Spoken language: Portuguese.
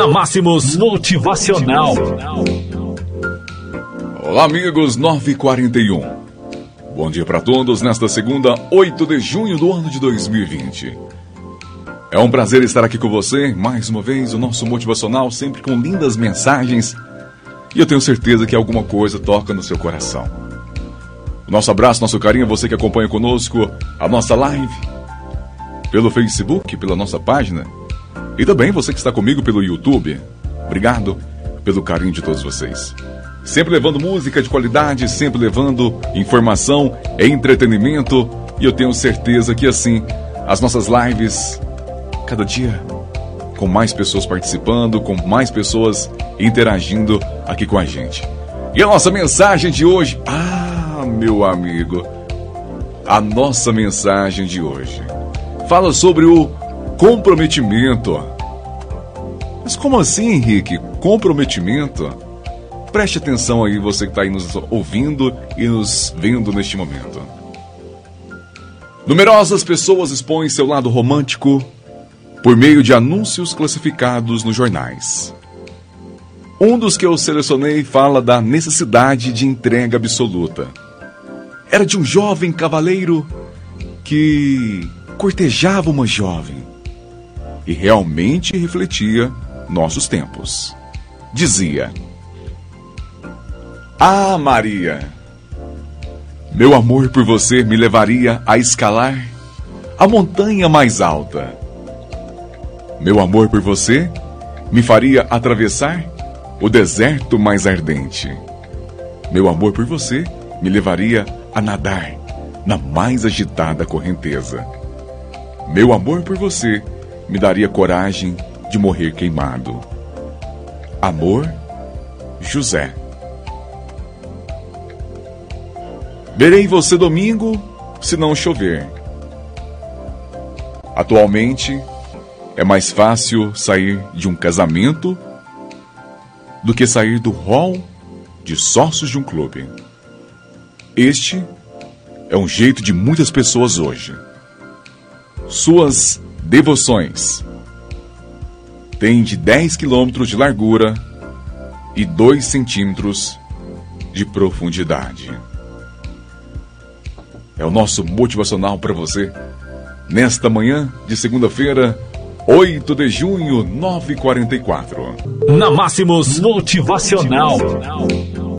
Na Máximos Motivacional. Olá, amigos 941. Bom dia para todos nesta segunda, 8 de junho do ano de 2020. É um prazer estar aqui com você, mais uma vez, o nosso motivacional, sempre com lindas mensagens. E eu tenho certeza que alguma coisa toca no seu coração. Nosso abraço, nosso carinho, você que acompanha conosco a nossa live pelo Facebook, pela nossa página e também você que está comigo pelo YouTube. Obrigado pelo carinho de todos vocês. Sempre levando música de qualidade, sempre levando informação, entretenimento e eu tenho certeza que assim as nossas lives cada dia com mais pessoas participando, com mais pessoas interagindo aqui com a gente. E a nossa mensagem de hoje, ah, meu amigo, a nossa mensagem de hoje fala sobre o comprometimento. Mas como assim, Henrique? Comprometimento? Preste atenção aí, você que está aí nos ouvindo e nos vendo neste momento. Numerosas pessoas expõem seu lado romântico por meio de anúncios classificados nos jornais. Um dos que eu selecionei fala da necessidade de entrega absoluta. Era de um jovem cavaleiro que cortejava uma jovem e realmente refletia nossos tempos. Dizia: Ah, Maria, meu amor por você me levaria a escalar a montanha mais alta. Meu amor por você me faria atravessar o deserto mais ardente. Meu amor por você me levaria a nadar na mais agitada correnteza. Meu amor por você me daria coragem de morrer queimado. Amor, José. Verei você domingo, se não chover. Atualmente, é mais fácil sair de um casamento do que sair do hall de sócios de um clube. Este é um jeito de muitas pessoas hoje. Suas devoções têm de 10 quilômetros de largura e 2 centímetros de profundidade. É o nosso motivacional para você nesta manhã de segunda-feira, 8 de junho, 9h44. Na Máximos Motivacional.